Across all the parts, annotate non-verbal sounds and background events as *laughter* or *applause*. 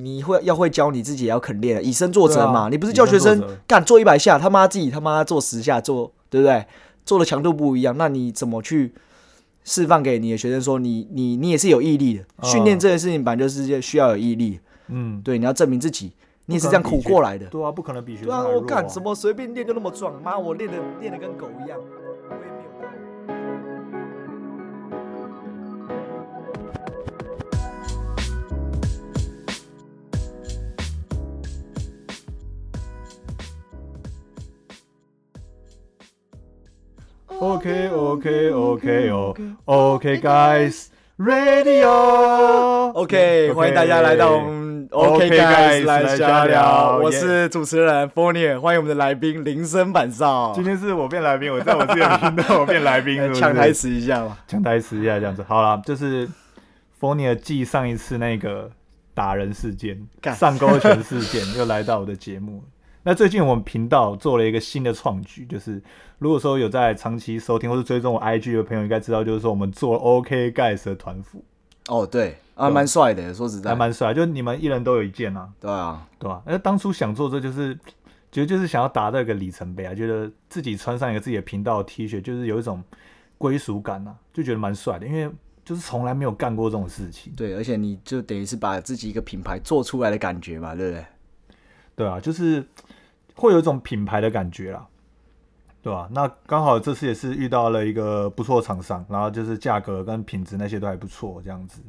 你会要会教你自己也要肯练，以身作则嘛。啊你不是叫学生干做一百下，他妈自己他妈做十下做，对不对？做的强度不一样，那你怎么去示范给你的学生说你你你也是有毅力的？哦训练这件事情本来就是需要有毅力，嗯，对，你要证明自己，你也是这样苦过来的。对啊，不可能比学对啊，我干什么随便练就那么壮？妈，我练的练的跟狗一样，OK OK OK 哦 OK guys Radio OK，欢迎大家来到我们 OK OK guys 来瞎聊，我是主持人 f o r n i e 欢迎我们的来宾铃声板少今，天是我变来宾，我在我自己的频道我变来宾，抢台词一下嘛。抢台词一下这样子。好啦，就是 f o n i 继上一次那个打人事件、上勾拳事件，又来到我的节目。那最近我们频道做了一个新的创举，就是如果说有在长期收听或是追踪我 IG 的朋友，应该知道，就是说我们做 OK Guys 的团服，哦，对啊，蛮帅的，说实在。还，蛮帅，就你们一人都有一件啊，对啊，对啊、那当初想做这就是，觉得就是想要达到一个里程碑啊，觉得自己穿上一个自己的频道的 T 恤，就是有一种归属感啊，就觉得蛮帅的，因为就是从来没有干过这种事情，对，而且你就等于是把自己一个品牌做出来的感觉嘛，对不对？对啊，就是会有一种品牌的感觉啦，对吧、那刚好这次也是遇到了一个不错的厂商，然后就是价格跟品质那些都还不错，这样子。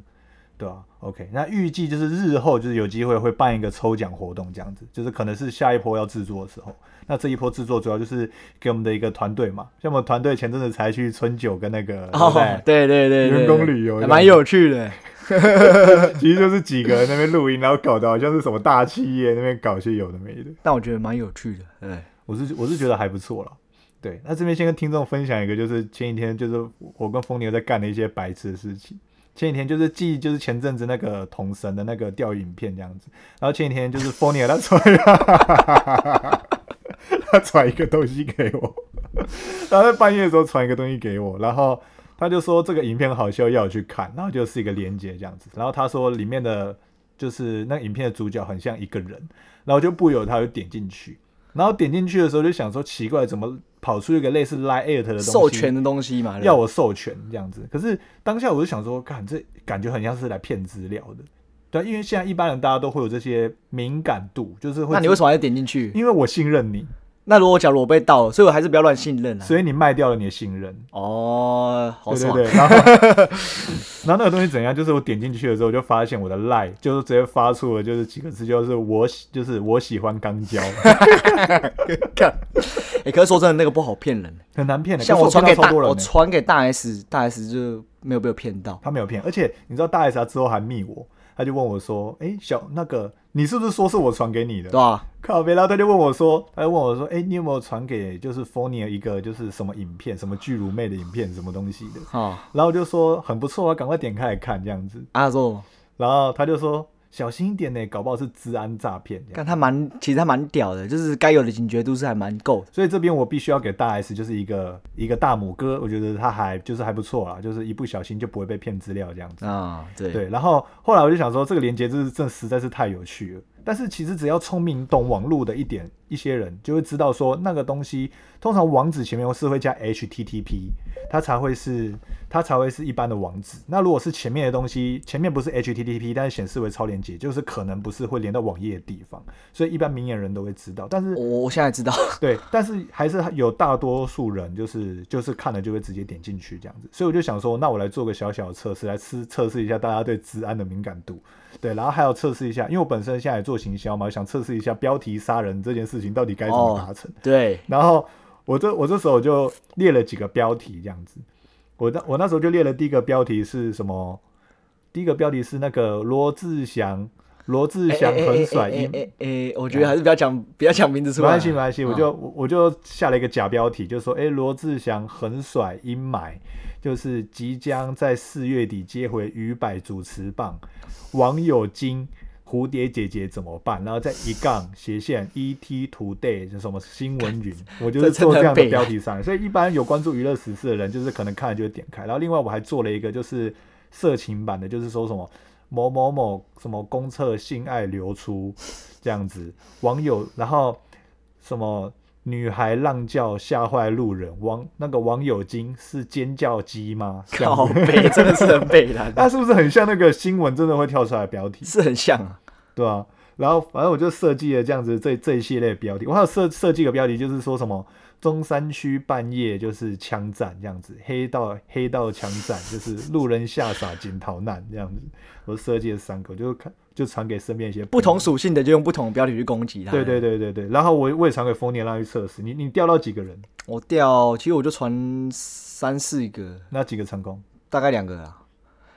对啊，OK，那预计就是日后就是有机会会办一个抽奖活动，这样子，就是可能是下一波要制作的时候，那这一波制作主要就是给我们的一个团队嘛，像我们团队前阵子才去春酒跟那个，对不对？哦对对对对，员工旅游还蛮有趣的。*laughs* 其实就是几个人那边录音，然后搞得好像是什么大企业那边搞一些有的没的。但我觉得蛮有趣的，对，我是我是觉得还不错了。对，那这边先跟听众分享一个，就是前几天就是我跟疯牛在干的一些白痴的事情。前几天就是记，就是前阵子那个同神的那个钓鱼影片这样子，然后前几天就是疯牛他传，*laughs* 他传一个东西给我，然后在半夜的时候传一个东西给我，然后他就说这个影片好笑，要我去看，然后就是一个连接这样子，然后他说里面的就是那个影片的主角很像一个人，然后就不由他就点进去，然后点进去的时候就想说奇怪，怎么跑出一个类似 Line Eight 的东西？授权的东西嘛，要我授权这样子。可是当下我就想说，看这感觉很像是来骗资料的，对，因为现在一般人大家都会有这些敏感度，就是会。那你为什么还得点进去？因为我信任你，那如果假如我被盗了，所以我还是不要乱信任啊。所以你卖掉了你的信任。哦，好爽，对对对，*laughs* 然后 *laughs* 然后那个东西怎样？就是我点进去的时候，我就发现我的 line 就是直接发出了就是几个字，就是我喜就是我喜欢钢胶，干。*laughs* 哎，可是说真的，那个不好骗人。很难骗的。像可是我传给大，骗到超多人呢我传给大 S，大 S 就没有被我骗到。他没有骗，而且你知道大 S 他之后还密我，他就问我说：“哎、小那个你是不是说是我传给你的对？”啊？靠别，然后他就问我说，他就问我说：“哎、你有没有传给就是 f o n i 一个就是什么影片，什么巨乳妹的影片，什么东西的？”哦，然后我就说很不错啊，赶快点开来看这样子。啊说，然后他就说小心一点呢，搞不好是治安诈骗这样。看他蛮，其实他蛮屌的，就是该有的警觉度是还蛮够。所以这边我必须要给大 S 就是一个一个大拇哥，我觉得他还就是还不错啦，就是一不小心就不会被骗资料这样子。啊，对，对，然后后来我就想说，这个连接就是这实在是太有趣了。但是其实只要聪明懂网络的一点一些人，就会知道说那个东西通常网址前面是会加 HTTP，它才会是它才会是一般的网址。那如果是前面的东西，前面不是 HTTP，但是显示为超连接，就是可能不是会连到网页的地方，所以一般明眼人都会知道。但是我我现在知道，*laughs* 对，但是还是有大多数人就是就是看了就会直接点进去这样子，所以我就想说，那我来做个小小的测试，来测测试一下大家对治安的敏感度，对，然后还要测试一下，因为我本身现在也做行销嘛，想测试一下标题杀人这件事情到底该怎么达成。对，然后我这我这时候就列了几个标题这样子，我那我那时候就列了第一个标题是什么？第一个标题是那个罗志祥，罗志祥很甩阴哎哎哎，我觉得还是不要讲，不要讲名字出来。没关系，没关系，我嗯就我我就下了一个假标题，就说，哎，罗志祥很甩阴霾，就是即将在四月底接回鱼百主持棒，网友惊蝴蝶姐姐怎么办？然后再一杠斜线 ET Today 就什么新闻云，*laughs* 我就是做这样的标题上来，所以一般有关注娱乐时事的人，就是可能看了就会点开。然后另外我还做了一个就是色情版的，就是说什么。某某某什么公厕性爱流出这样子，网友然后什么女孩浪叫吓坏路人，网那个网友精是尖叫鸡吗？*laughs* 靠背真的是很北蓝，*laughs* 那是不是很像那个新闻真的会跳出来的标题？是很像啊。对啊，然后反正我就设计了这样子这这一系列标题，我还有设设计个标题，就是说什么中山区半夜就是枪战这样子，黑道黑道枪战就是路人吓傻警逃难这样子，我设计了三个，就看就传给身边一些不同。属性的就用不同的标题去攻击他。对对，对对对，然后我我也传给丰年让去测试，你你调到几个人？我调其实我就传三四个，那几个成功？大概两个啊。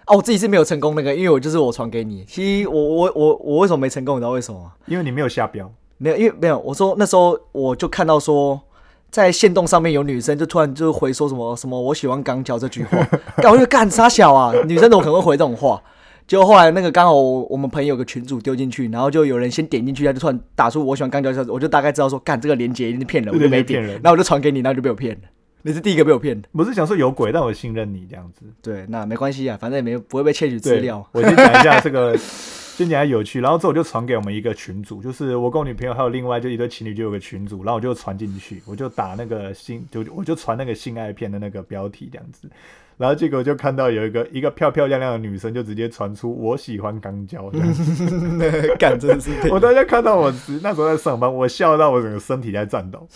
哦，我自己是没有成功那个，因为我就是我传给你。其实我我我我为什么没成功？你知道为什么吗？因为你没有下标，没有，因为没有。我说那时候我就看到说，在线动上面有女生就突然就回说什么什么我喜欢钢脚这句话，*laughs* 干我就干傻小啊，女生怎么可能会回这种话？结果后来那个刚好我我们朋友有个群主丢进去，然后就有人先点进去，他就突然打出我喜欢钢交小子，我就大概知道说，干这个链接一定是骗人，我就没点然后我就传给你，然后就被我骗了。你是第一个被我骗的，我是想说有鬼，但我信任你这样子。对，那没关系啊，反正也没不会被窃取资料。我先讲一下这个，先讲下有趣，然后之后我就传给我们一个群主，就是我跟我女朋友还有另外就一对情侣就有个群组，然后我就传进去，我就打那个性，就我就传那个性爱片的那个标题这样子，然后结果就看到有一个一个漂漂亮亮的女生就直接传出我喜欢钢胶 *laughs* 干真的是骗我大家看到我那时候在上班，我笑到我整个身体在颤抖。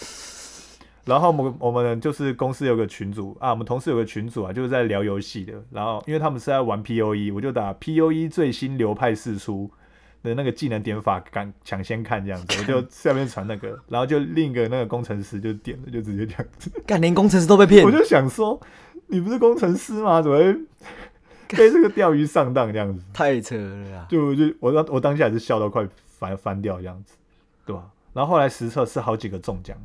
然后我们我们就是公司有个群组啊，我们同事有个群组啊，就是在聊游戏的。然后因为他们是在玩 P O E，我就打 P O E 最新流派释出的那个技能点法，敢抢先看这样子，我就下面传那个，然后就另一个那个工程师就点了，就直接这样子。干连工程师都被骗我，就想说，你不是工程师吗？怎么会被这个钓鱼上当这样子？太扯了啊！就就我当我当下也是笑到快翻翻掉这样子，对吧？然后后来实测是好几个中奖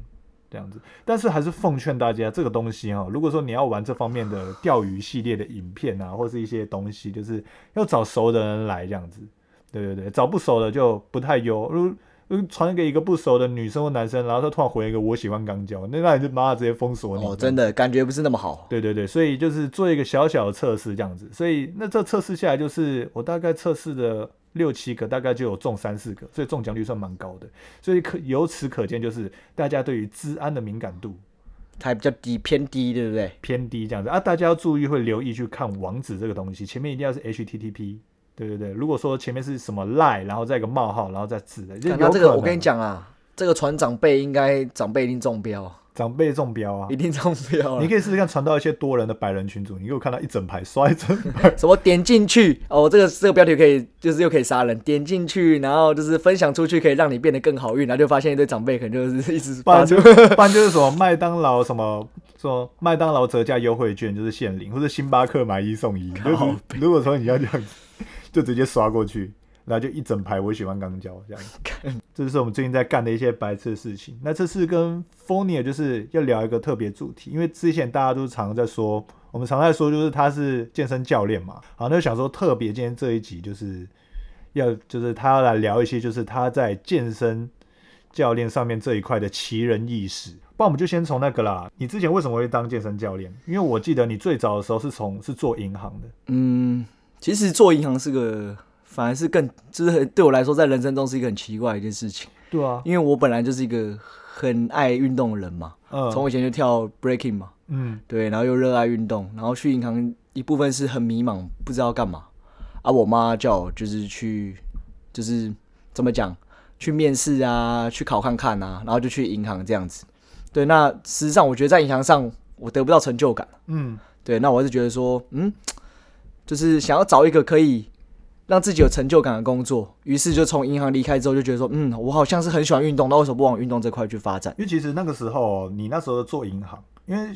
这样子，但是还是奉劝大家这个东西哈，如果说你要玩这方面的钓鱼系列的影片啊，或是一些东西，就是要找熟的人来这样子，对对对，找不熟的就不太优。如如传给一个不熟的女生或男生，然后他突然回一个我喜欢钢胶，那那你就妈的直接封锁你。哦，真的感觉不是那么好。对对对，所以就是做一个小小的测试这样子，所以那这测试下来，就是我大概测试的六七个，大概就有中三四个，所以中奖率算蛮高的。所以可由此可见，就是大家对于治安的敏感度还比较低，偏低，对不对？偏低这样子啊，大家要注意会留意去看网址这个东西，前面一定要是 HTTP。对对对，如果说前面是什么 lie，然后再一个冒号，然后再字的，干那这个我跟你，讲啊，这个传长辈应该长辈一定中标，长辈中标啊。一，定中标了你。可以试试看传到一些多人的百人群组，你给我看到一整排刷一整排，*laughs* 什么点进去哦，这个这个标题可以就是又可以杀人，点进去然后就是分享出去，可以让你变得更好运，然后就发现一堆长辈可能就是一直发出。*laughs* 不然就是什么麦当劳什么说麦当劳折价优惠券就是限领，或者星巴克买一送一，就是如果说你要这样子，就直接刷过去，然后就一整排我喜欢钢胶这样子。*laughs* 这就是我们最近在干的一些白痴的事情。那这次跟 f o n i 就是要聊一个特别主题，因为之前大家都常在说，我们常在说就是他是健身教练嘛，好，那就想说特别今天这一集就是要就是他要来聊一些就是他在健身教练上面这一块的奇人异事。不然我们就先从那个啦，你之前为什么会当健身教练？因为我记得你最早的时候是从是做银行的，嗯，其实做银行是个反而是更就是很对我来说，在人生中是一个很奇怪的一件事情，对啊，因为我本来就是一个很爱运动的人嘛，嗯，从以前就跳 breaking 嘛，嗯对，然后又热爱运动，然后去银行一部分是很迷茫，不知道干嘛。啊，我妈叫我就是去，就是怎么讲，去面试啊，去考看看啊，然后就去银行这样子。对，那事实上我觉得在银行上我得不到成就感。嗯对，那我是觉得说，嗯，就是想要找一个可以让自己有成就感的工作，于是就从银行离开之后，就觉得说，嗯，我好像是很喜欢运动，那为什么不往运动这块去发展？因为其实那个时候你那时候做银行，因为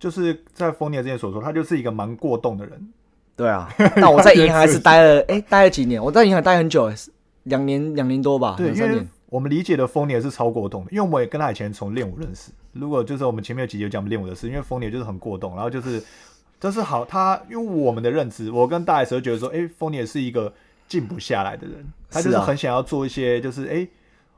就是在丰年之前所说，他就是一个蛮过动的人，对啊，*laughs* 那我在银行还是待了，哎、待了几年？我在银行待很久，两年两年多吧，对，三年。我们理解的丰年是超过动的，因为我们也跟他以前从练舞认识。如果就是我们前面有几集有讲我们练舞的事，因为丰年就是很过动，然后就是这是好，他因为我们的认知，我跟大 S 都觉得说，哎、丰年是一个静不下来的人，他就是很想要做一些就是哎、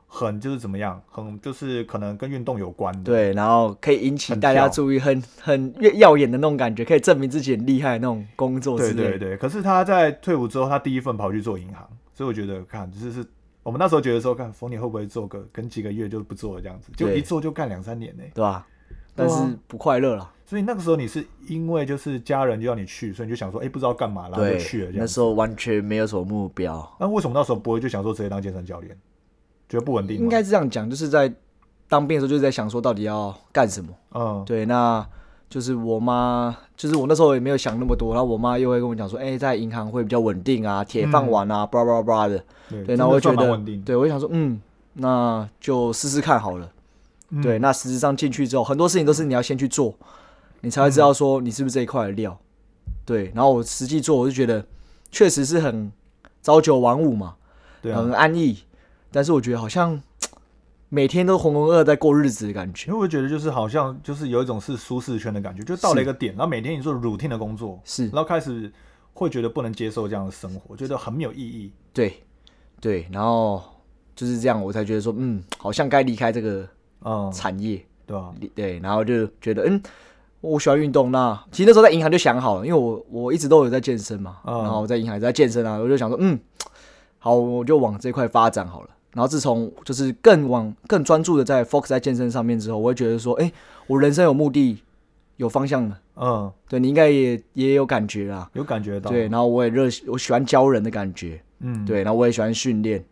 很就是怎么样，很就是可能跟运动有关的。对，然后可以引起大家注意，很很越耀眼的那种感觉，可以证明自己很厉害的那种工作之类。对对对，可是他在退伍之后，他第一份跑去做银行，所以我觉得看就是我们那时候觉得说，看冯你会不会做个跟几个月就不做了这样子，就一做就干两三年呢、对吧？啊但是不快乐了。所以那个时候你是因为就是家人就要你去，所以你就想说，哎、不知道干嘛，然后就去了，这样。那时候完全没有什么目标。那为什么那时候不会就想说直接当健身教练？觉得不稳定？应该是这样讲，就是在当兵的时候，就是在想说到底要干什么。嗯对，那就是我妈，就是我那时候也没有想那么多，然后我妈又会跟我讲说，哎、在银行会比较稳定啊，铁饭碗啊，巴拉巴拉巴拉的。对对，那我会觉得稳定，对，我就想说，嗯，那就试试看好了。嗯对，那实质上进去之后，很多事情都是你要先去做，你才会知道说你是不是这一块的料。对，然后我实际做，我就觉得确实是很朝九晚五嘛，对啊很，安逸，但是我觉得好像每天都浑浑噩噩在过日子的感觉。因为我觉得就是好像就是有一种是舒适圈的感觉，就到了一个点，然后每天你做 routine 的工作，是然后开始会觉得不能接受这样的生活，觉得很没有意义。对，对，然后就是这样，我才觉得说，嗯，好像该离开这个嗯，产业。对吧？对，然后就觉得，嗯，我喜欢运动。那其实那时候在银行就想好了，因为我我一直都有在健身嘛，嗯然后我在银行也在健身啊，我就想说，嗯，好，我就往这块发展好了。然后自从就是更往更专注的在 focus 在健身上面之后，我会觉得说，哎，我人生有目的，有方向了。嗯，对你应该也也有感觉啦。有感觉到。对，，然后我也热，我喜欢教人的感觉。嗯，对，然后我也喜欢训练，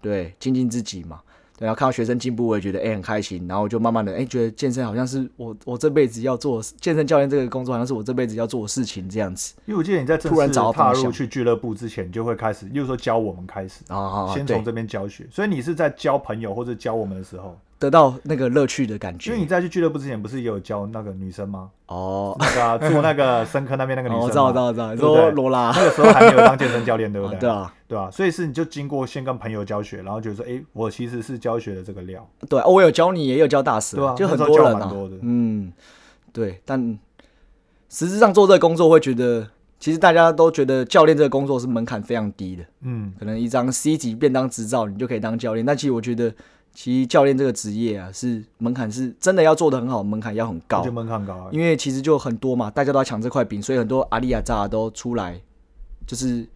对，精进自己嘛。对，然后看到学生进步，我也觉得哎、很开心，然后就慢慢的哎、觉得健身好像是我我这辈子要做健身教练这个工作，好像是我这辈子要做的事情这样子。因为我记得你在正突然式找到方向踏入去俱乐部之前，就会开始，例如说教我们开始，啊，对先从，这边教学。所以你是在教朋友或者教我们的时候，得到那个乐趣的感觉因为你。在去俱乐部之前，不是也有教那个女生吗？哦，那个啊做那个深坑那边那个女生哦，我知道，我知道，我知道，你说罗拉，那个时候还没有当健身教练，对不对？啊 *laughs* 对啊，对吧、所以是你就经过先跟朋友教学，然后觉得说，哎、我其实是教学的这个料，对，哦我有教你，也有教大师，对啊就很多人啊多的，嗯，对，但实质上做这个工作，会觉得其实大家都觉得教练这个工作是门槛非常低的。嗯，可能一张 C 级便当执照，你就可以当教练。但其实我觉得，其实教练这个职业啊，是门槛是真的要做的很好，门槛要很高。因为其实就很多嘛，大家都要抢这块饼，所以很多阿里亚扎都出来，就是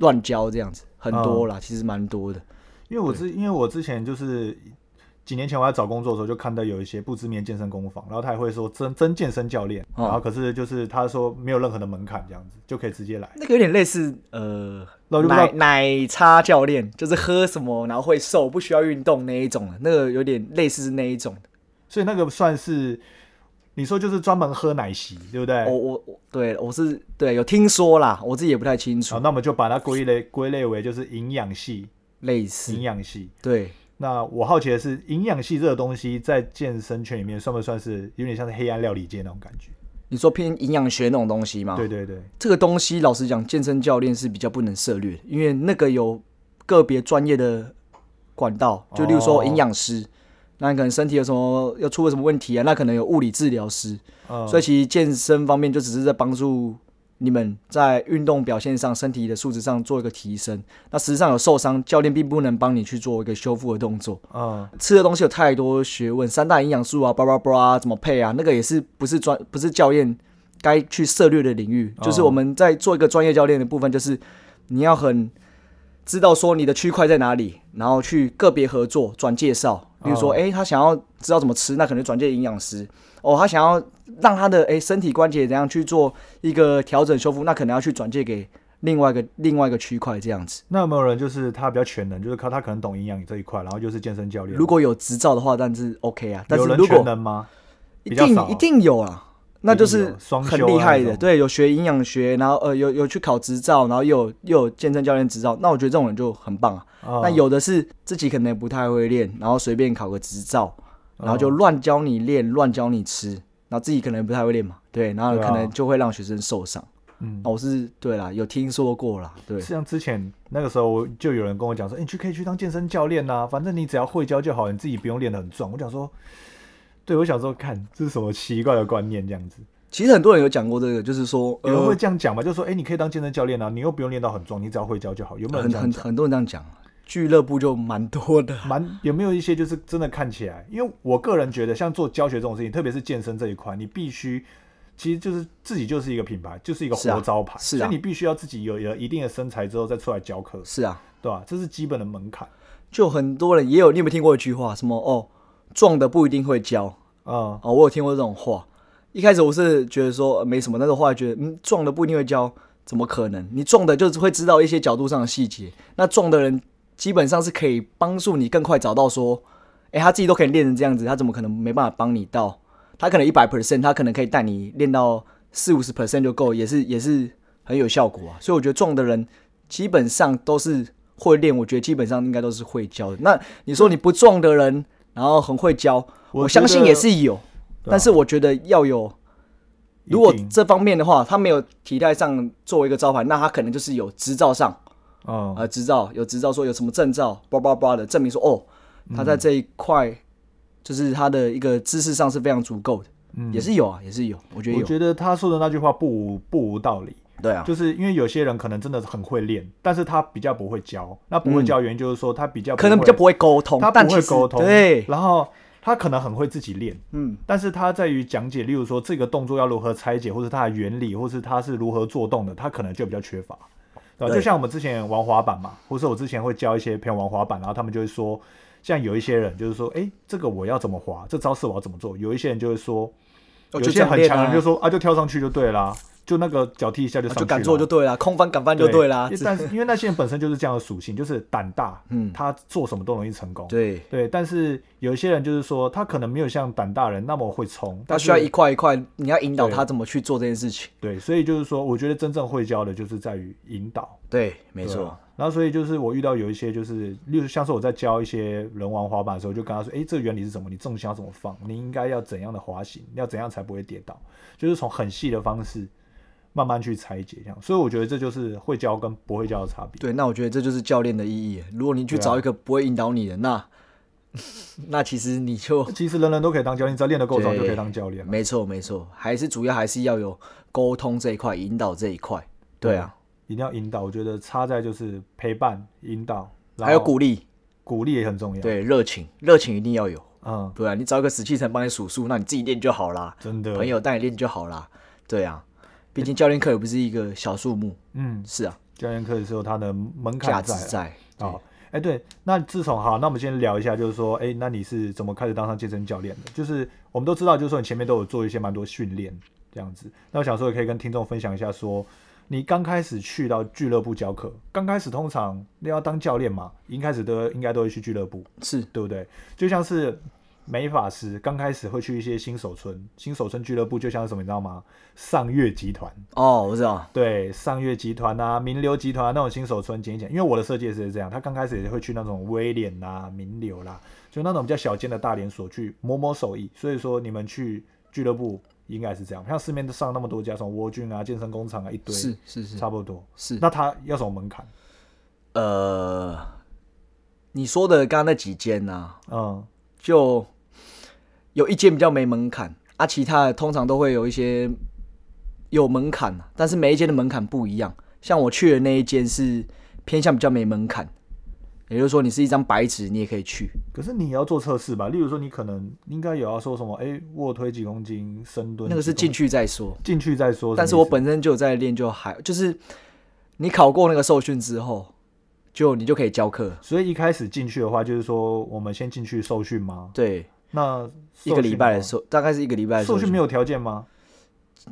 乱教这样子，很多啦，其实蛮多的。因为我之因为我之前就是几年前我在找工作的时候，就看到有一些不知名健身工坊，然后他也会说真真健身教练，哦然后可是就是他说没有任何的门槛，这样子就可以直接来。那个有点类似呃奶奶茶教练，就是喝什么然后会瘦，不需要运动那一种的，那个有点类似是那一种的。所以那个算是你说就是专门喝奶昔，对不对？我我我对我是对有听说啦，我自己也不太清楚好，，那我们就把它归类归类为就是营养系，营类似营养系。对。那我好奇的是，营养系这个东西在健身圈里面算不算是有点像是黑暗料理界那种感觉？你说偏营养学那种东西吗？对，对对，这个东西老实讲，健身教练是比较不能涉略的，因为那个有个别专业的管道，就例如说哦营养师，那你可能身体有什么又出了什么问题啊，那可能有物理治疗师，嗯，所以其实健身方面就只是在帮助你们在运动表现上、身体的素质上做一个提升。那实际上有受伤，教练并不能帮你去做一个修复的动作。嗯，吃的东西有太多学问，三大营养素啊，巴拉巴拉怎么配啊，那个也是不是专不是教练该去涉略的领域。哦就是我们在做一个专业教练的部分，就是你要很知道说你的区块在哪里，然后去个别合作转介绍。比如说，哦诶，他想要知道怎么吃，那可能转介营养师。哦，他想要让他的诶身体关节怎样去做一个调整修复，那可能要去转借给另外一个另外一个区块这样子。那有没有人就是他比较全能，就是靠他可能懂营养这一块，然后就是健身教练？如果有执照的话，但是 OK 啊。但是如果全能吗？一定一定有啊，那就是很修厉害的。对，有学营养学，然后呃有有去考执照，然后又有又有健身教练执照，那我觉得这种人就很棒啊。嗯那有的是自己可能不太会练，然后随便考个执照，然后就嗯乱教你练，乱教你吃，然后自己可能不太会练嘛，对，然后可能就会让学生受伤。嗯哦，我是对啦，有听说过啦，对，像之前那个时候，就有人跟我讲说，欸你去可以去当健身教练呐、反正你只要会教就好，你自己不用练得很壮。我想说，对我想说，看这是什么奇怪的观念，这样子，其实很多人有讲过这个，就是说，有人会呃，这样讲嘛？就说，哎、你可以当健身教练啊，你又不用练到很壮，你只要会教就好。有没有人很？很多人这样讲，俱乐部就蛮多的。*laughs* 蛮有没有一些就是真的看起来，因为我个人觉得，像做教学这种事情，特别是健身这一块，你必须其实就是自己就是一个品牌，就是一个活招牌，是啊所以你必须要自己有有一定的身材之后再出来教课，是啊，对吧？这是基本的门槛。就很多人也有，你有没有听过一句话？什么哦，壮的不一定会教嗯，哦，我有听过这种话。一开始我是觉得说、呃没什么，但是后来觉得，嗯，壮的不一定会教，怎么可能？你壮的就是会知道一些角度上的细节。那壮的人基本上是可以帮助你更快找到说，诶，他自己都可以练成这样子，他怎么可能没办法帮你到？他可能一百 percent，他可能可以带你练到四五十 percent 就够，也是也是很有效果啊。所以我觉得壮的人基本上都是会练，我觉得基本上应该都是会教的。那你说你不壮的人，然后很会教，我我相信也是有，啊但是我觉得要有。如果这方面的话，他没有体态上作为一个招牌，那他可能就是有执照上，嗯，呃，执照有执照说有什么证照，叭叭叭的证明说哦，他在这一块就是他的一个知识上是非常足够的，嗯。也是有啊，也是有，我觉得，我觉得他说的那句话不无不无道理，对啊，就是因为有些人可能真的很会练，但是他比较不会教。那不会教原因就是说他比较可能比较不会沟通，他不会沟通，对，然后他可能很会自己练，嗯，但是他在于讲解，例如说这个动作要如何拆解，或者它的原理，或是它是如何做动的，他可能就比较缺乏。对吧？对就像我们之前玩滑板嘛，或是我之前会教一些朋友玩滑板，然后他们就会说，像有一些人就是说，哎，这个我要怎么滑，这招式我要怎么做？有一些人就会说，哦有些很强的人就说啊，就跳上去就对啦，就那个脚踢一下就上去了，就敢做就对了，空翻敢翻就对啦因，为但是因为那些人本身就是这样的属性，就是胆大，嗯他做什么都容易成功。对，对，但是有一些人就是说，他可能没有像胆大人那么会冲，他需要一块一块，你要引导他怎么去做这件事情，对，所以就是说，我觉得真正会教的就是在于引导，对，没错。然后所以就是我遇到有一些就是，例如像是我在教一些人玩滑板的时候，就跟他说，诶，这个原理是什么？你重心要怎么放？你应该要怎样的滑行？要怎样才不会跌倒？就是从很细的方式慢慢去拆解这样。所以我觉得这就是会教跟不会教的差别。对，那我觉得这就是教练的意义。如果你去找一个不会引导你的，那 *laughs* 那其实你就 *laughs* 其实人人都可以当教练，只要练得够早就可以当教练。没错没错，还是主要还是要有沟通这一块，引导这一块。对啊，一定要引导。我觉得差在就是陪伴、引导，还有鼓励，鼓励也很重要。，对热情，热情一定要有。嗯，对啊，你找一个死气沉帮你数数，那你自己练就好啦，真的。朋，友带你练就好啦。对啊，毕竟教练课也不是一个小数目。嗯，是啊，教练课的时候它的门槛在在。啊，哎、对，那自从好，那我们先聊一下，就是说，哎、那你是怎么开始当上健身教练的？就是我们都知道，就是说你前面都有做一些蛮多训练这样子。那我想说，也可以跟听众分享一下说你刚开始去到俱乐部教课，刚开始通常你要当教练嘛，一开始都应该都会去俱乐部，是对不对？就像是美发师刚开始会去一些新手村，新手村俱乐部就像是什么，你知道吗？上月集团。哦，我知道。对，上月集团啊、名流集团啊那种新手村捡一捡，因为我的设计也是这样，他刚开始也会去那种威廉啦、名流啦，就那种比较小间的大连锁去摸摸手艺。所以说你们去俱乐部应该是这样，像市面上那么多家，什么蜗菌啊、健身工厂啊一堆，是是是差不多。是。那他要什么门槛？呃，你说的刚刚那几间呢、嗯，就有一间比较没门槛，啊，其他的通常都会有一些有门槛，但是每一间的门槛不一样。像我去的那一间是偏向比较没门槛，也就是说你是一张白纸，你也可以去。可是你也要做测试吧？例如说，你可能应该有要说什么？哎，卧推几公斤，深蹲那个是进去再说，进去再说。但是我本身就有在练，就还就是你考过那个受训之后，就你就可以教课。所以一开始进去的话，就是说我们先进去受训吗？对，那一个礼拜的时候，大概是一个礼拜的训训吗受训没有条件吗？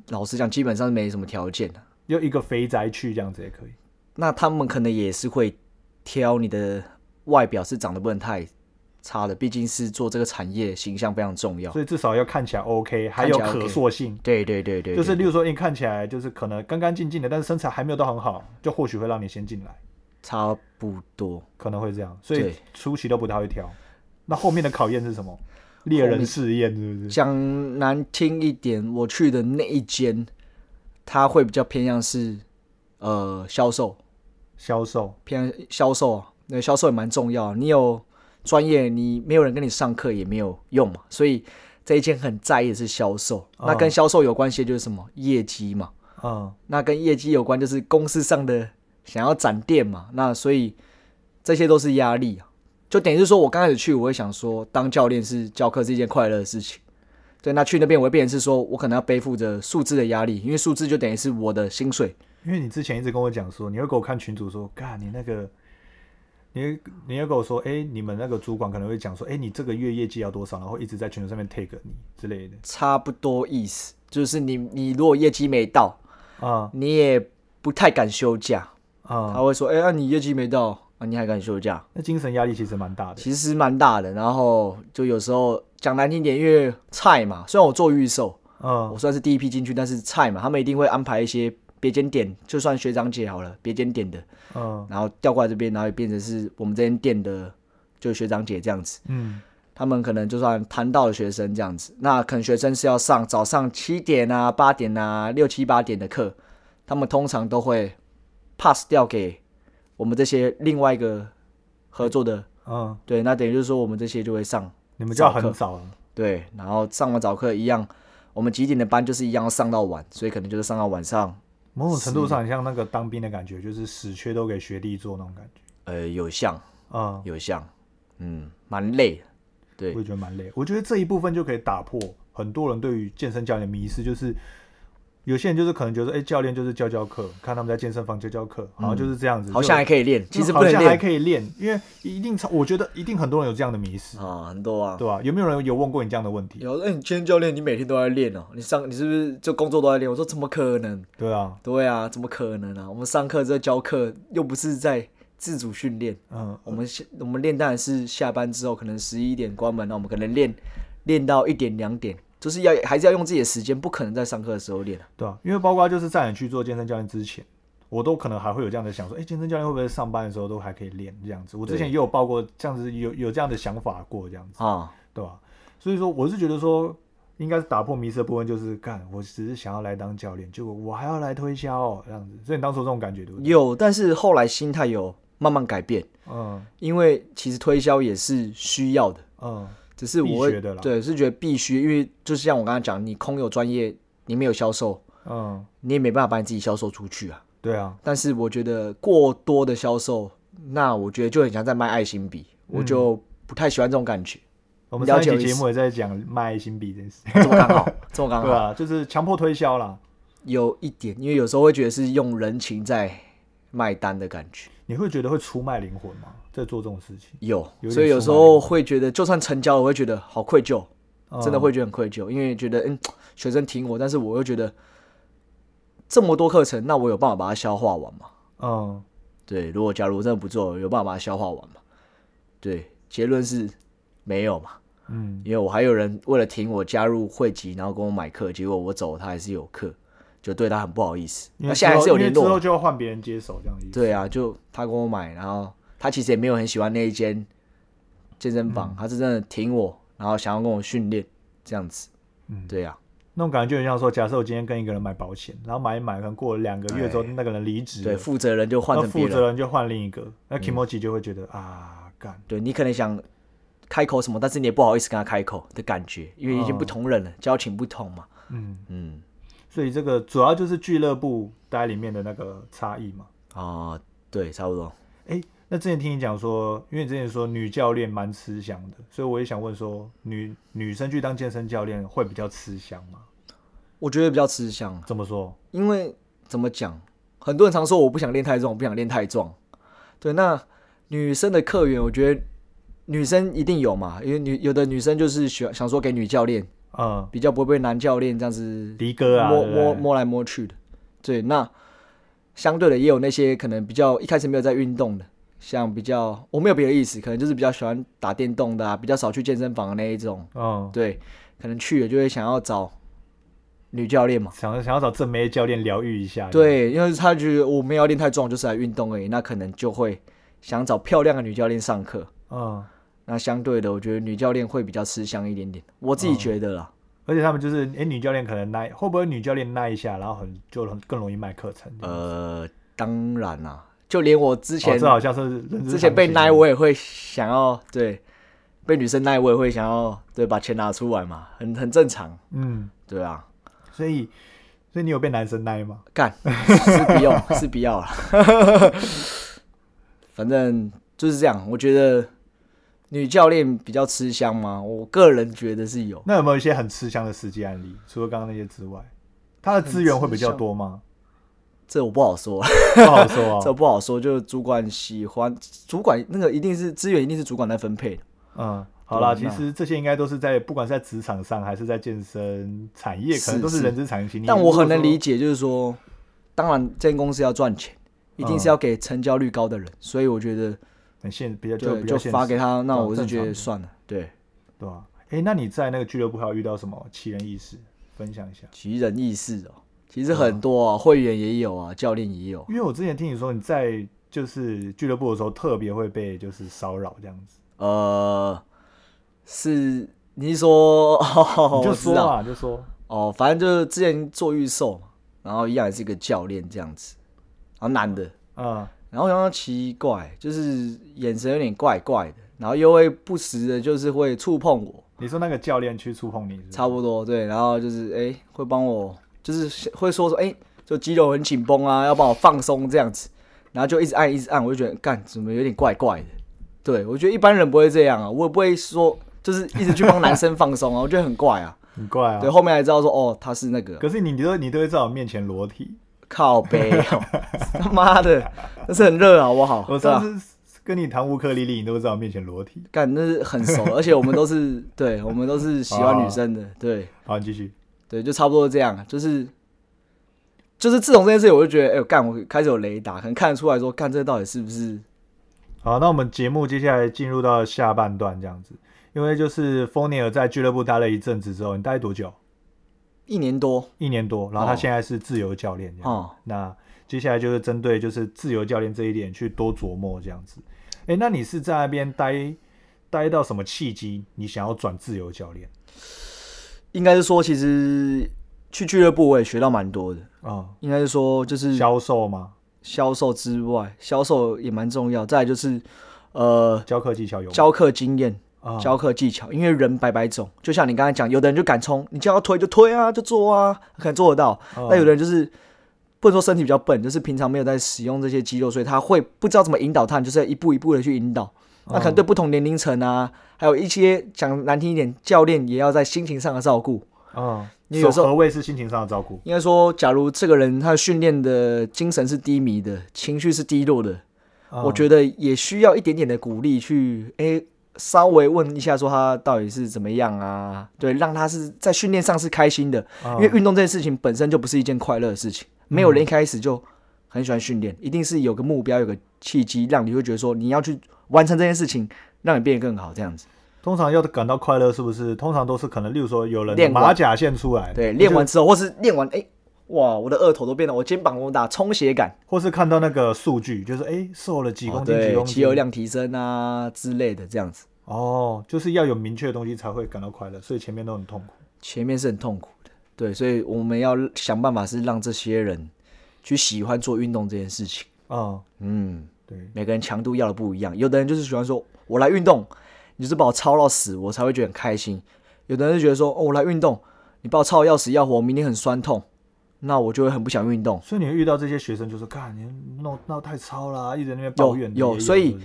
老实讲，基本上是没什么条件的。就一个肥宅去这样子也可以。那他们可能也是会挑你的外表是长得不能太差的，毕竟是做这个产业，形象非常重要。所以至少要看起来 OK，还有可塑性。对对对对，对就是例如说，你看起来就是可能干干净净的，但是身材还没有到很好，就或许会让你先进来，差不多。可能会这样。所以对初期都不太会挑。那后面的考验是什么？猎人试验是不是？讲难听一点，我去的那一间，它会比较偏向是呃销售，销售偏销售啊，那销售也蛮重要。你有专业，你没有人跟你上课也没有用嘛，所以这一间很在意的是销售。那跟哦销售有关系的就是什么业绩嘛。嗯，那跟业绩有关，就是公司上的想要展店嘛。那所以这些都是压力啊。就等于是说我刚开始去，我会想说，当教练是教课是一件快乐的事情。对，那去那边我会变成是说我可能要背负着数字的压力，因为数字就等于是我的薪水。因为你之前一直跟我讲说，你会给我看群主说，干你那个，你你要跟我说，哎、你们那个主管可能会讲说，哎、你这个月业绩要多少，然后一直在群组上面 take 你之类的。差不多意思，就是你你如果业绩没到，啊你也不太敢休假啊。他啊，会说：“哎、那、你业绩没到啊，你还敢休假？那精神压力其实蛮大的。其实蛮大的。然后就有时候讲难听点，因为菜嘛，虽然我做预售，嗯我嗯算是第一批进去，但是菜嘛，他们一定会安排一些别间点，就算学长姐好了，别间点的，嗯然后调过来这边，然后也变成是我们这间店的，就学长姐这样子。嗯他们可能就算谈到了学生这样子，那可能学生是要上早上七点啊、八点啊、六七八点的课，他们通常都会 pass 掉给我们这些另外一个合作的，嗯，对，那等于就是说我们这些就会上，你们就要很早了。对，然后上完早课一样，我们几点的班就是一样要上到晚，所以可能就是上到晚上，某种程度上，很像那个当兵的感觉，就是死缺都给学弟做那种感觉。呃，有像嗯，有像，嗯，蛮累的，对我也觉得蛮累。我觉得这一部分就可以打破很多人对于健身教练的迷思，就是有些人就是可能觉得，哎、教练就是教教课，看他们在健身房教教课，好像就是这样子，好像还可以练，其实不能好像还可以练，因为一定超，我觉得一定很多人有这样的迷失，啊，很多啊，对吧？有没有人有问过你这样的问题？有，那、你健身教练，你每天都在练哦？你上你是不是就工作都在练？我说怎么可能？对啊，对啊，怎么可能啊？我们上课在教课，又不是在自主训练。嗯，我们下我们练当然是下班之后，可能十一点关门，那我们可能练练到一点两点，就是要还是要用自己的时间，不可能在上课的时候练啊。对啊，因为包括就是在你去做健身教练之前，我都可能还会有这样的想说，哎、健身教练会不会上班的时候都还可以练这样子？我之前也有报过这样子，有有这样的想法过这样子，啊，对吧？所以说，我是觉得说，应该是打破迷思的部分，就是干，我只是想要来当教练，结果我还要来推销、哦、这样子。所以你当初这种感觉对不对？有，但是后来心态有慢慢改变，嗯因为其实推销也是需要的。嗯，只是我对是觉得必须，因为就是像我刚才讲，你空有专业，你没有销售，嗯，你也没办法把你自己销售出去啊。对啊，但是我觉得过多的销售，那我觉得就很像在卖爱心笔，我就不太喜欢这种感觉。我们上一节目也在讲卖爱心笔这件事，这么刚好，*laughs* 这么刚好，对啊，就是强迫推销啦。有一点，因为有时候会觉得是用人情在卖单的感觉。你会觉得会出卖灵魂吗？在做这种事情，有，有所以有时候会觉得，就算成交了，我会觉得好愧疚，真的嗯会觉得很愧疚，因为觉得嗯，学生挺我，但是我又觉得这么多课程，那我有办法把它消化完吗？嗯，对，如果假如我真的不做，有办法把它消化完吗？对，结论是没有嘛，嗯因为我还有人为了挺我加入会籍，然后跟我买课，结果我走，他还是有课，就对他很不好意思。那现在还是有联络，之后就要换别人接手这样的意思。对啊，就他跟我买，然后他其实也没有很喜欢那一间健身房，嗯。他是真的挺我，然后想要跟我训练这样子。嗯。对啊，那种感觉就很像说，假设我今天跟一个人买保险，然后买一买，可能过了两个月之后，那个人离职了，对，负责人就换负责人就换另一个，那 Kimoji 就会觉得啊，干，对你可能想开口什么，但是你也不好意思跟他开口的感觉，因为已经不同人了，交情不同嘛。嗯，嗯所以这个主要就是俱乐部待里面的那个差异嘛。啊，对，差不多。哎，那之前听你讲说，因为你之前说女教练蛮吃香的，所以我也想问说，女女生去当健身教练会比较吃香吗？我觉得比较吃香，怎么说？因为怎么讲，很多人常说我不想练太重，我不想练太壮。对，那女生的客源，我觉得女生一定有嘛，因为女有的女生就是喜欢想说给女教练，嗯，比较不会被男教练这样子迪哥啊，摸摸摸来摸去的。对，那相对的也有那些可能比较一开始没有在运动的，像比较我没有别的意思，可能就是比较喜欢打电动的啊，比较少去健身房的那一种。嗯，对，可能去了就会想要找女教练嘛。想想要找正妹教练疗愈一下。对，因为他觉得我没有要练太重，就是来运动而已，那可能就会想找漂亮的女教练上课。嗯，那相对的，我觉得女教练会比较吃香一点点，我自己嗯觉得啦。而且他们就是，哎、女教练可能耐，会不会女教练耐一下，然后很就很更容易卖课程？呃，当然啦，就连我之前、哦、这好像是之之前被常情奶，我也会想要对被女生奶，我也会想要对把钱拿出来嘛，很很正常，嗯，对啊，所以所以你有被男生耐吗？*laughs* 干是必要是必要了，*laughs* 反正就是这样。我觉得女教练比较吃香吗？我个人觉得是有。那有没有一些很吃香的实际案例？除了刚刚那些之外，他的资源会比较多吗？这我不好说，不好说啊 *laughs* 这啊。不好说。就是主管喜欢，主管那个一定是资源，一定是主管在分配的。嗯，好啦，其实这些应该都是在不管是在职场上还是在健身产业，可能都是是人之常情。但我很能理解。解，就是说，当然这间公司要赚钱，一定是要给成交率高的人，所以我觉得很现比较就就发给他，那我是觉得算了。对，对吧？哎，那你在那个俱乐部还有遇到什么奇人异事？分享一下。奇人异事哦，其实很多啊，会员也有啊，教练也有。因为我之前听你说你在就是俱乐部的时候特别会被就是骚扰这样子，呃，是你是说？*laughs* 哦、你就说嘛，就说哦，反正就是之前做预售嘛，然后一样也是一个教练这样子，然后男的，嗯然后我想到奇怪，就是眼神有点怪怪的，然后又会不时的，就是会触碰我，你说那个教练去触碰你是是，差不多对，然后就是哎、会帮我，就是会说说哎、就肌肉很紧绷啊，要帮我放松这样子，然后就一直按一直按，我就觉得干怎么有点怪怪的，对我觉得一般人不会这样啊，我也不会说就是一直去帮男生放松啊，我觉得很怪啊，很怪啊对，。后面才知道说哦他是那个可是你都你都会在我面前裸体，靠背、哦，*laughs* 他妈的，那是很热好不好？我对吧上次跟你谈乌克丽丽，你都会在我面前裸体。干那是很熟，*laughs* 而且我们都是对，我们都是喜欢女生的，对好，你继续。对，就差不多这样，就是就是自从这件事情，我就觉得，哎、呦干，我开始有雷达，可能看得出来说，干这到底是不是好，那我们节目接下来进入到下半段这样子，因为就是丰尼尔在俱乐部待了一阵子之后，你待多久？一年多一年多，然后他哦现在是自由教练这样。哦？那接下来就是针对就是自由教练这一点去多琢磨这样子。哎、那你是在那边待待到什么契机，你想要转自由教练应该是说，其实去俱乐部我也学到蛮多的，啊？应该是说，就是销售吗？销售之外，销售也蛮重要，再来就是呃教课技巧有吗教课经验。啊教课技巧，因为人百百种，就像你刚才讲，有的人就敢冲，你叫他推就推啊，就做啊，可能做得到。哦那有的人就是不能说身体比较笨，就是平常没有在使用这些肌肉，所以他会不知道怎么引导他，就是一步一步的去引导。那可能对不同年龄层啊，还有一些讲难听一点，教练也要在心情上的照顾。啊，你有时候何谓是心情上的照顾？应该说，假如这个人他的训练的精神是低迷的，情绪是低落的，啊我觉得也需要一点点的鼓励去，诶、稍微问一下说他到底是怎么样啊？对，让他是在训练上是开心的，啊因为运动这件事情本身就不是一件快乐的事情，没有人一开始就很喜欢训练，一定是有个目标，有个契机，让你会觉得说你要去完成这件事情，让你变得更好，这样子。通常要感到快乐，是不是？通常都是可能，例如说有人练马甲线出来，对，练完之后，或是练完，诶、哇，我的二头都变了，我肩膀我打充血感，或是看到那个数据，就是哎、瘦了几公斤，对，公斤，肌肉量提升啊之类的，这样子。哦，就是要有明确的东西才会感到快乐，所以前面都很痛苦。前面是很痛苦的，对，所以我们要想办法是让这些人去喜欢做运动这件事情。啊、嗯，对，每个人强度要的不一样，有的人就是喜欢说，我来运动，你就是把我操到死，我才会觉得很开心；有的人就觉得说，哦，我来运动，你把我操到要死要活，我明天很酸痛，那我就会很不想运动。所以你会遇到这些学生，就是看你弄闹太超啦，一直在那边抱怨的有有所以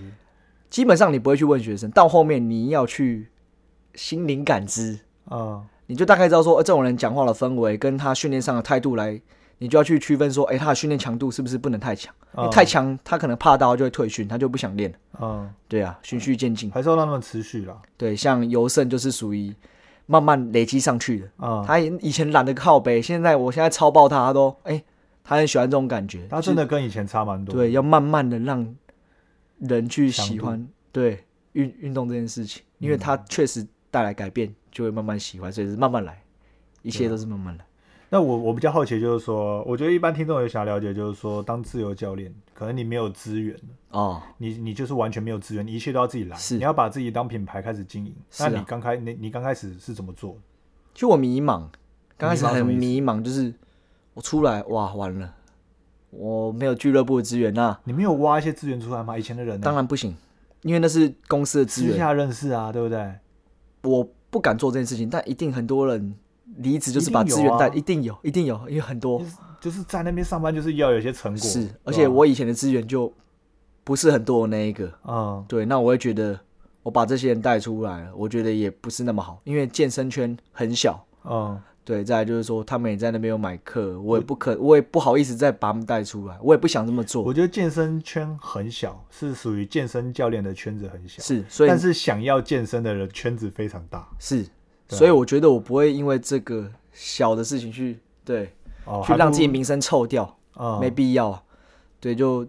基本上你不会去问学生，到后面你要去心灵感知，啊、你就大概知道说，呃，这种人讲话的氛围跟他训练上的态度来，你就要去区分说，哎，他的训练强度是不是不能太强？因为嗯太强，他可能怕到就会退训，他就不想练了。嗯，对啊，循序渐进。还是要让他们持续啦。对，像尤胜就是属于慢慢累积上去的。啊、他以前懒得靠背，现在我现在超爆他，他都哎、他很喜欢这种感觉。他真的跟以前差蛮多。对，要慢慢的让人去喜欢对运运动这件事情，因为他确实带来改变，就会慢慢喜欢，所以是慢慢来，一切都是慢慢来。那我我比较好奇，就是说，我觉得一般听众也想了解，就是说，当自由教练，可能你没有资源，哦，你你就是完全没有资源，你一切都要自己来，是你要把自己当品牌开始经营。那你刚开你你刚开始是怎么做的？就我迷茫，刚开始很迷茫就是我出来哇完了，我没有俱乐部的资源啊你没有挖一些资源出来吗？以前的人呢当然不行，因为那是公司的资源，私下认识啊，对不对？我不敢做这件事情，但一定很多人离职就是把资源带，一定有，一定有，因为很多就是在那边上班，就是要有些成果。是，而且我以前的资源就不不是很多的那一个。嗯，对，那我会觉得我把这些人带出来了，我觉得也不是那么好，因为健身圈很小。嗯，对，再来就是说他们也在那边有买课，我也不可，我也不好意思再把他们带出来，我也不想这么做。我觉得健身圈很小，是属于健身教练的圈子很小，是，所以但是想要健身的人圈子非常大。是，所以我觉得我不会因为这个小的事情去对哦，去让自己名声臭掉，嗯没必要啊。对，就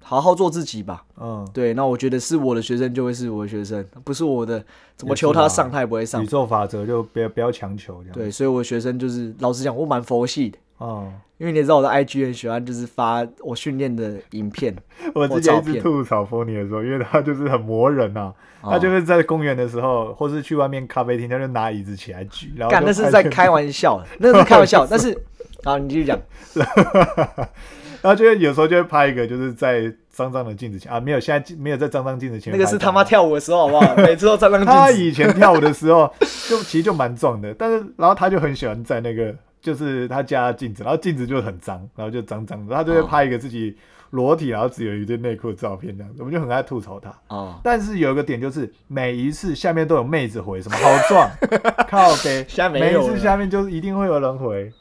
好好做自己吧。嗯，对，那我觉得是我的学生就会是我的学生，不是我的怎么求他上他也不会上宇。宙法则就不要不要强求这样。，对，所以我的学生就是老实讲，我蛮佛系的，嗯，因为你也知道我的 IG 很喜欢就是发我训练的影片，*laughs* 我之前一直吐槽 f o n y 的时候，因为他就是很磨人呐、哦他就是在公园的时候，或是去外面咖啡厅，他就拿椅子起来举，然后干那是在开玩笑，那是开玩笑。*laughs* 但是，好，你继续讲。*laughs* 然后就会有时候就会拍一个，就是在脏脏的镜子前啊，没有，现在没有在脏脏镜子前面。那个是他妈跳舞的时候，好不好？每次都脏脏他镜子。以前跳舞的时候，就其实就蛮壮的，但是然后他就很喜欢在那个就是他家的镜子，然后镜子就很脏，然后就脏脏的，他就会哦拍一个自己裸体，然后只有一件内裤的照片这样子，我们就很爱吐槽他。哦，但是有一个点就是，每一次下面都有妹子回什么好壮，*laughs* 靠背，现在没每一次下面就是一定会有人回，人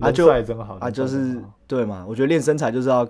啊就帅真好啊，就是对嘛？我觉得练身材就是要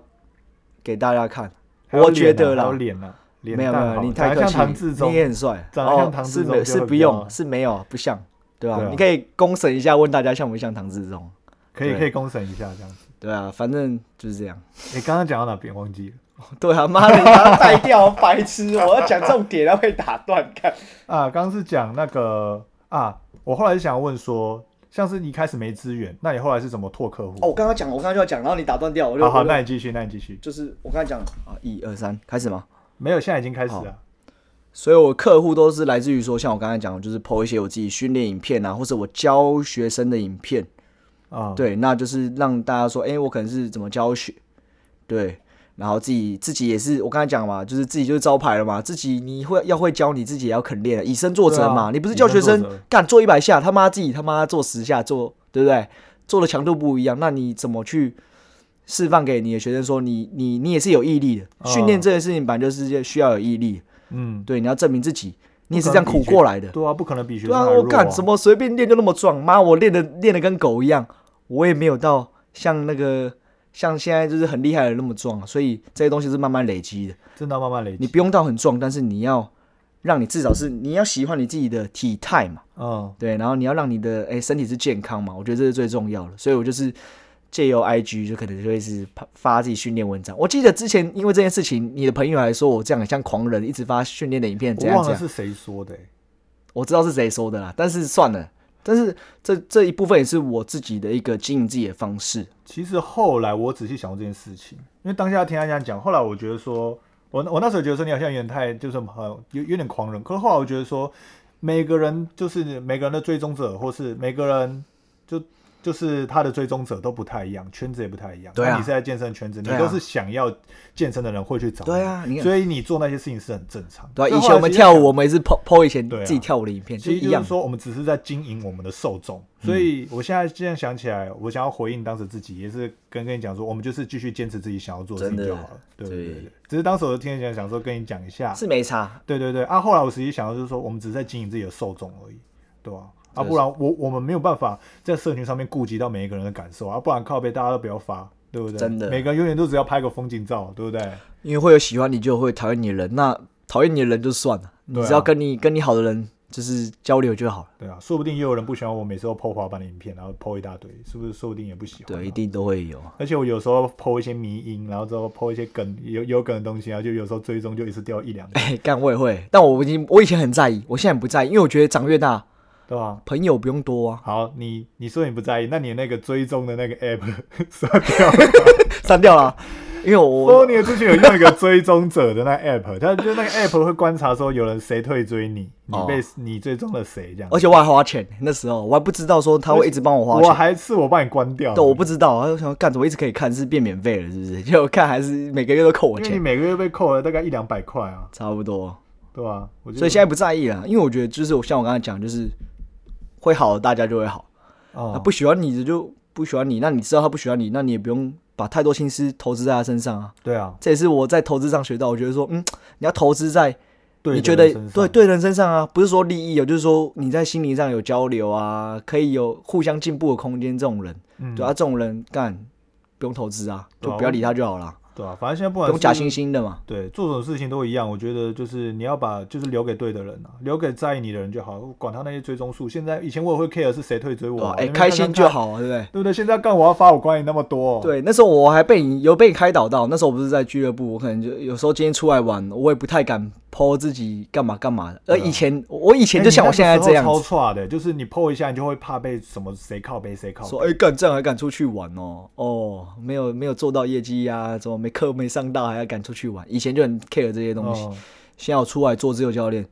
给大家看。我觉得啦脸啊还有，脸啊，脸没有没有，你太像唐志，你也很帅。长得像哦唐志忠是不用，是没有不像，对吧对啊？你可以公审一下，问大家像不像唐志忠？可以可以公审一下这样子。对啊，反正就是这样。你刚刚讲到哪边忘记了 *laughs* 对啊，妈的，你把它带掉，白痴！我要讲重点，要被打断，看。*laughs* 啊？刚刚是讲那个啊，我后来是想问说，像是你一开始没资源，那你后来是怎么拓客户？哦，我刚刚讲，我刚刚就要讲，然后你打断掉，我就好好，我就那你继续，那你继续。就是我刚才讲啊，一二三，开始吗？没有，现在已经开始了。所以我客户都是来自于说，像我刚才讲的，就是 PO 一些我自己训练影片啊，或者我教学生的影片，啊，对，那就是让大家说，哎、我可能是怎么教学，对，然后自己自己也是，我刚才讲嘛，就是自己就是招牌了嘛，自己你会要会教，你自己也要肯练，以身作则嘛，啊你不是教学生干做一百下，他妈自己他妈做十下做，对不对？做的强度不一样，那你怎么去释放给你的学生说，你你你也是有毅力的，哦训练这件事情本来就是需要有毅力，嗯，对，你要证明自己，你也是这样苦过来的。对啊，不可能比学对啊，我干什么随便练就那么壮？妈，我练的练的跟狗一样，我也没有到像那个像现在就是很厉害的那么壮，所以这些东西是慢慢累积的。真的慢慢累积。你不用到很壮，但是你要让你至少是你要喜欢你自己的体态嘛，嗯，对，然后你要让你的哎、身体是健康嘛，我觉得这是最重要的。所以我就是借由 IG 就可能就会是发发自己训练文章。我记得之前因为这件事情，你的朋友还说我这样很像狂人，一直发训练的影片，我怎样怎样。忘了是谁说的欸。我知道是谁说的啦，但是算了，但是这这一部分也是我自己的一个经营自己的方式。其实后来我仔细想过这件事情，因为当下听他这样讲，后来我觉得说，我我那时候觉得说你好像有点太就是很有有点狂人，可是后来我觉得说，每个人就是每个人的追踪者，或是每个人就就是他的追踪者都不太一样，圈子也不太一样。对啊你是在健身圈子，你都是想要健身的人会去找你。对啊所以你做那些事情是很正常。对、啊，以前我们跳舞，我们也是 PO PO 以前自己跳舞的影片，就其实一样。就是说，我们只是在经营我们的受众，所以我现在现在想起来，我想要回应当时自己，也是跟跟你讲说，我们就是继续坚持自己想要做的事情就好了。对对对只是当时我听你讲，想说跟你讲一下，是没差，对对对啊。后来我实际想到就是说，我们只是在经营自己的受众而已，对吧、啊？不然我我们没有办法在社群上面顾及到每一个人的感受啊，不然靠背大家都不要发，对不对？真的每个人永远都只要拍个风景照，对不对？因为会有喜欢你就会讨厌你的人，那讨厌你的人就算了，你只要跟你跟你好的人就是交流就好了。对啊，说不定也有人不喜欢我每次都 PO 滑板的影片，然后 PO 一大堆，是不是？说不定也不喜欢啊、对，一定都会有。而且我有时候剖一些迷音，然后之后剖一些梗有有梗的东西，然后就有时候追踪就一次掉一两个，*laughs* 哎，干我也会，但我已经我以前很在意，我现在不在意，因为我觉得长越大，对吧？朋友不用多啊，好，你你说你不在意，那你那个追踪的那个 app *laughs* *laughs* 删掉了。删掉了啊，因为我说你之前有用一个追踪者的那 app，*laughs* 它就那个 app 会观察说有人谁退追你，你哦被、你追踪了谁这样。而且我还花钱，那时候我还不知道说他会一直帮我花钱我钱。还是我帮你关掉的，对，我不知道，我想说干怎么一直可以看，是变免费了，是不是？结果看还是每个月都扣我因为你钱，每个月被扣了大概一两百块啊，差不多。对吧、我觉得所以现在不在意了，因为我觉得就是我像我刚才讲，就是会好的大家就会好，哦。那不喜欢你的就不喜欢你，那你知道他不喜欢你，那你也不用把太多心思投资在他身上啊。对啊，这也是我在投资上学到，我觉得说，嗯，你要投资在你觉得对对人身上啊，不是说利益有，就是说你在心灵上有交流啊，可以有互相进步的空间。这种人，嗯。对啊，这种人干不用投资啊就不要理他就好了，对啊，反正现在不管是不用假惺惺的嘛。对，做什么事情都一样。我觉得就是你要把就是留给对的人啊，留给在意你的人就好，管他那些追踪数。现在以前我也会 care 是谁退追我、啊，哎，开心就好啊，对不对？对不对？现在干我要发我管你那么多、，对，那时候我还被你有被你开导到，那时候我不是在俱乐部，我可能就有时候今天出来玩，我也不太敢 po 自己干嘛干嘛的。而以前我以前就像我现在这样超，差的，就是你 PO 一下，你就会怕被什么谁靠背谁靠背。说哎干这样还敢出去玩哦？哦，没有没有做到业绩呀、怎么没课没上到还要赶出去玩？以前就很 care 这些东西，嗯现在我出来做自由教练，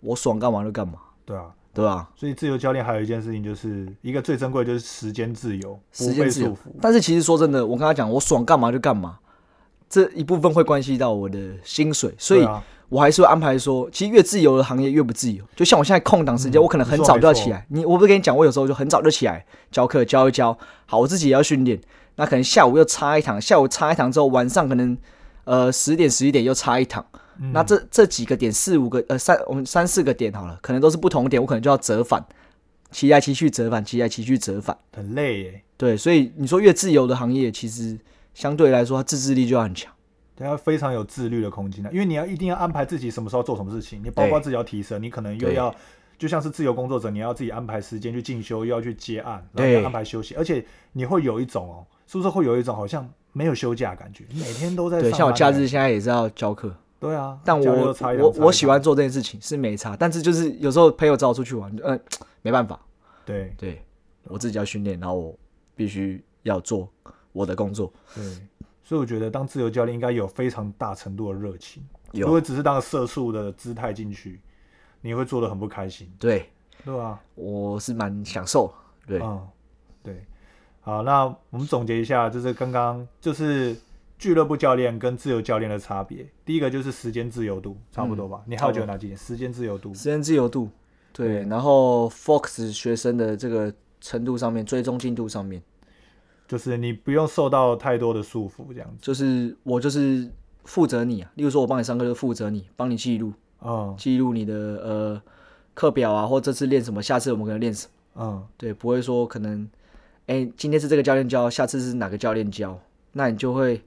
我爽干嘛就干嘛，对啊，对吧？所以自由教练还有一件事情，就是一个最珍贵的就是时间自由，时间自由。但是其实说真的，我跟他讲，我爽干嘛就干嘛，这一部分会关系到我的薪水，所以我还是会安排说，其实越自由的行业越不自由。就像我现在空档时间，嗯我可能很早就要起来。你我不是跟你讲，我有时候就很早就起来教课教一教，好，我自己也要训练。那可能下午又插一堂，下午插一堂之后，晚上可能呃十点十一点又插一堂。嗯。那这这几个点四五个呃三我们三四个点好了，可能都是不同点，我可能就要折返，骑来骑去折返，骑来骑去折返。很累耶，对，所以你说越自由的行业，其实相对来说，它自制力就要很强。对，要非常有自律的空间的，因为你要一定要安排自己什么时候做什么事情，你包括自己要提升，你可能又要就像是自由工作者，你要自己安排时间去进修，又要去接案，然后对。要安排休息，而且你会有一种哦，是不是会有一种好像没有休假的感觉？每天都在对，像我假日现在也是要教课，对啊，但我我我喜欢做这件事情是没差，但是就是有时候朋友找我出去玩，嗯、没办法，对对我自己要训练，然后我必须要做我的工作。对，所以我觉得当自由教练应该有非常大程度的热情，有如果只是当个社畜的姿态进去，你会做的很不开心，对，对啊？我是蛮享受，对，嗯，对。好，那我们总结一下，就是刚刚就是俱乐部教练跟自由教练的差别。第一个就是时间自由度，差不多吧？你还有觉得哪几点？时间自由度时，间自由度，对，对然后 Fox 学生的这个程度上面，追踪进度上面，就是你不用受到太多的束缚，这样子。就是我就是负责你啊，例如说我帮你上课就负责你，帮你记录，嗯记录你的呃课表啊，或这次练什么，下次我们可能练什么。嗯，对，不会说可能，哎、今天是这个教练教，下次是哪个教练教，那你就会，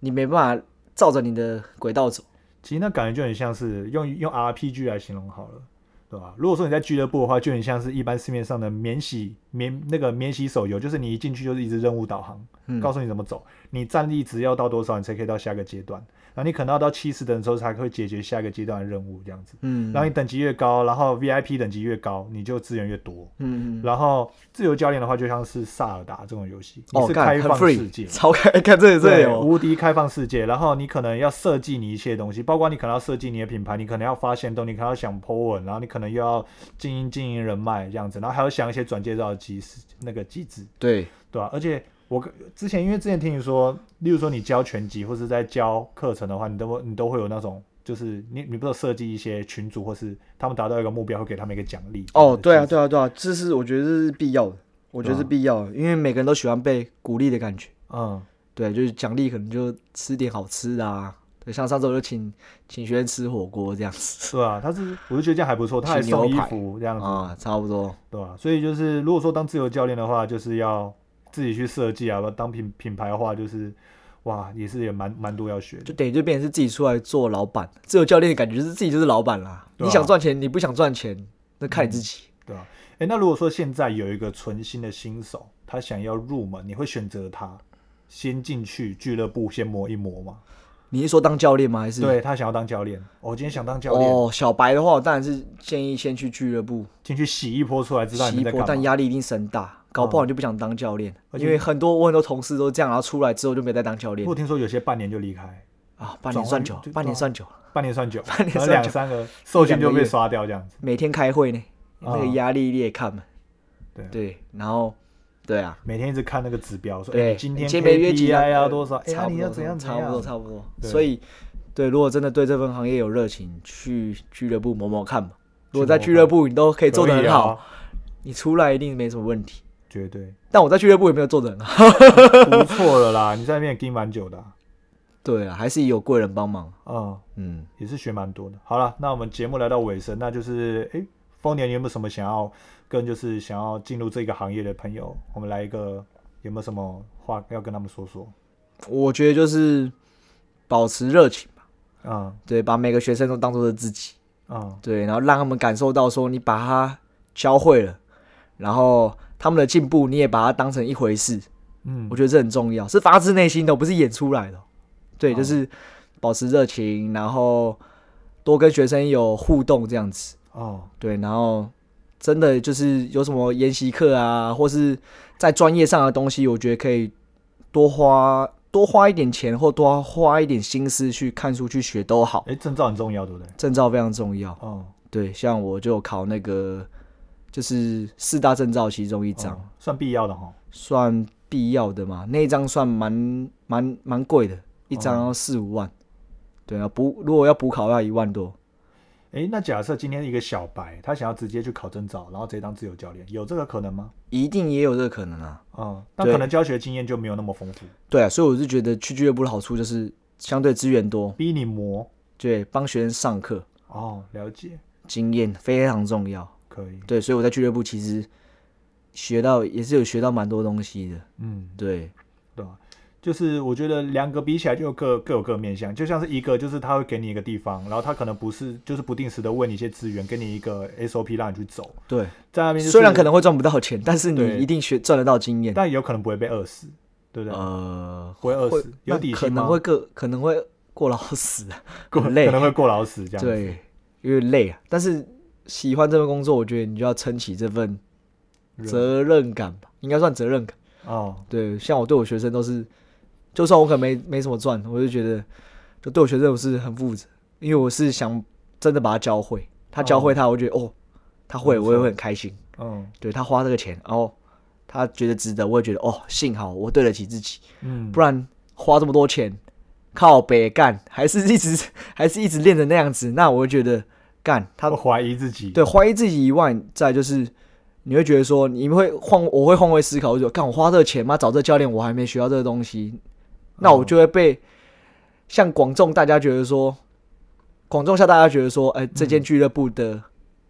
你没办法照着你的轨道走。其实那感觉就很像是用用 RPG 来形容好了，对吧？如果说你在俱乐部的话，就很像是一般市面上的免洗免那个免洗手游，就是你一进去就是一直任务导航，嗯告诉你怎么走，你战力值要到多少，你才可以到下个阶段。然后你可能要到七十等的时候才会解决下一个阶段的任务，这样子。嗯然后你等级越高，然后 VIP 等级越高，你就资源越多。嗯，嗯然后自由教练的话，就像是萨尔达这种游戏，你是开放世界，超开，看这里这里无敌开放世界。然后你可能要设计你一些东西，包括你可能要设计你的品牌，你可能要发现动，你可能要想 po 文，然后你可能又要经营经营人脉这样子，然后还要想一些转介绍的机制那个机制，对，对吧、而且我之前因为之前听你说，例如说你教拳击或是在教课程的话，你都会你都会有那种。就是你，你不是有设计一些群组，或是他们达到一个目标，会给他们一个奖励。哦，对啊，啊，对啊，对啊，这是我觉得这是必要的，我觉得是必要的，因为每个人都喜欢被鼓励的感觉。嗯，对，就是奖励可能就吃点好吃的啊，对，像上次我就请请学员吃火锅这样子对啊，他是，我就觉得这样还不错，他还送衣服这样子，啊，差不多。对吧、所以就是，如果说当自由教练的话，就是要自己去设计啊；当品品牌的话，就是哇，也是也蛮蛮多要学的。就等于就变成是自己出来做老板，自由教练的感觉就是自己就是老板啦。啊你想赚钱，你不想赚钱，那看你自己。对啊、哎，那如果说现在有一个纯新的新手，他想要入门，你会选择他先进去俱乐部先磨一磨吗？你是说当教练吗？还是？对他想要当教练，哦我今天想当教练，哦，小白的话，我当然是建议先去俱乐部先去洗一波出来，知道洗一波，你在干嘛。但压力一定很大，搞不好你就不想当教练。因为很多我很多同事都这样，然后出来之后就没再当教练我听说有些半年就离开，啊，半年算久半年算久，半年算久，*laughs* 半年两三个受训就被刷掉这样子。每天开会呢，那个啊压力你也看嘛。对对，然后对啊，每天一直看那个指标，说今天今天没约几 KPI 啊多少？差不多你要怎样怎差不多？差不多。所以，对，如果真的对这份行业有热情，去俱乐部磨磨看嘛。如果在俱乐部你都可以做得很好，你出来一定没什么问题。绝对但我在俱乐部也没有做的很好。不错了啦。你在那边也盯蛮久的啊、对啊，还是有贵人帮忙。嗯，嗯，也是学蛮多的。好了，那我们节目来到尾声，那就是哎，丰年你有没有什么想要跟就是想要进入这个行业的朋友，我们来一个有没有什么话要跟他们说说？我觉得就是保持热情吧，嗯对，把每个学生都当做是自己，嗯对，然后让他们感受到说你把他教会了，然后他们的进步你也把它当成一回事，嗯我觉得这很重要，是发自内心的，不是演出来的。对，哦就是保持热情，然后多跟学生有互动这样子。哦对，然后真的就是有什么研习课啊，或是在专业上的东西，我觉得可以多花多花一点钱，或多花一点心思去看书去学都好。诶，证照很重要，对不对？证照非常重要。哦，对，像我就考那个就是四大证照其中一张，哦算必要的哈。算必要的嘛。那一张算蛮蛮蛮贵的，一张要四五万。对啊，补如果要补考要一万多。诶，那假设今天一个小白，他想要直接去考证照，然后直接当自由教练，有这个可能吗？一定也有这个可能啊。嗯，那可能教学经验就没有那么丰富，对啊，所以我是觉得去俱乐部的好处就是相对资源多，逼你磨。对，帮学生上课，哦，了解，经验非常重要。可以。对，所以我在俱乐部其实学到也是有学到蛮多东西的。嗯，对，对吧？就是我觉得两个比起来就各各有各面向，就像是一个就是他会给你一个地方，然后他可能不是就是不定时的问你一些资源，给你一个 SOP 让你去走，对，在那边、就是、虽然可能会赚不到钱，但是你一定学赚得到经验。但有可能不会被饿死，对不对？呃，不会饿死，有底薪吗？可能会过可能会过劳死啊，过累可能会过劳死这样子。对，有点累啊。但是喜欢这份工作，我觉得你就要撑起这份责任感吧，应该算责任感。哦，对，像我对我学生都是，就算我可能没没什么赚，我就觉得就对我学生我是很负责，因为我是想真的把他教会，他教会他，我觉得哦，他会，我也会很开心。嗯对他花这个钱，然后他觉得值得，我也觉得哦，幸好我对得起自己，嗯，不然花这么多钱靠北干，还是一直 *laughs* 还是一直练成那样子，那我会觉得干他会怀疑自己。对怀疑自己以外，再就是你会觉得说，你会换，我会换位思考，我就干我花这个钱吗找这个教练，我还没学到这个东西，那我就会被像广众大家觉得说，广众下大家觉得说，哎、这间俱乐部的